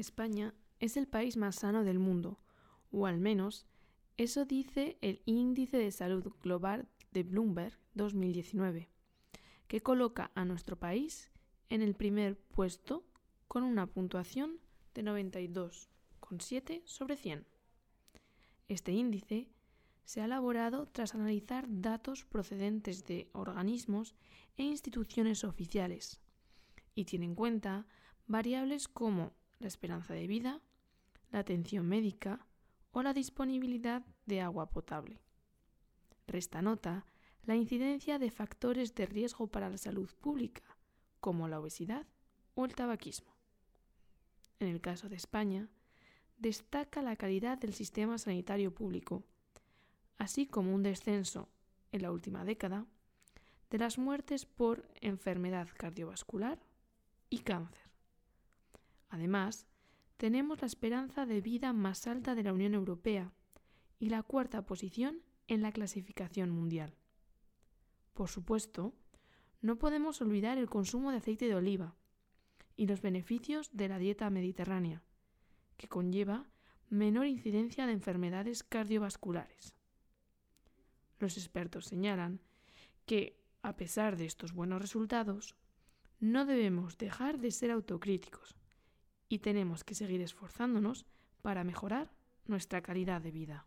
España es el país más sano del mundo, o al menos eso dice el Índice de Salud Global de Bloomberg 2019, que coloca a nuestro país en el primer puesto con una puntuación de 92,7 sobre 100. Este índice se ha elaborado tras analizar datos procedentes de organismos e instituciones oficiales y tiene en cuenta variables como la esperanza de vida, la atención médica o la disponibilidad de agua potable. Resta nota la incidencia de factores de riesgo para la salud pública, como la obesidad o el tabaquismo. En el caso de España, destaca la calidad del sistema sanitario público, así como un descenso en la última década de las muertes por enfermedad cardiovascular y cáncer. Además, tenemos la esperanza de vida más alta de la Unión Europea y la cuarta posición en la clasificación mundial. Por supuesto, no podemos olvidar el consumo de aceite de oliva y los beneficios de la dieta mediterránea, que conlleva menor incidencia de enfermedades cardiovasculares. Los expertos señalan que, a pesar de estos buenos resultados, no debemos dejar de ser autocríticos y tenemos que seguir esforzándonos para mejorar nuestra calidad de vida.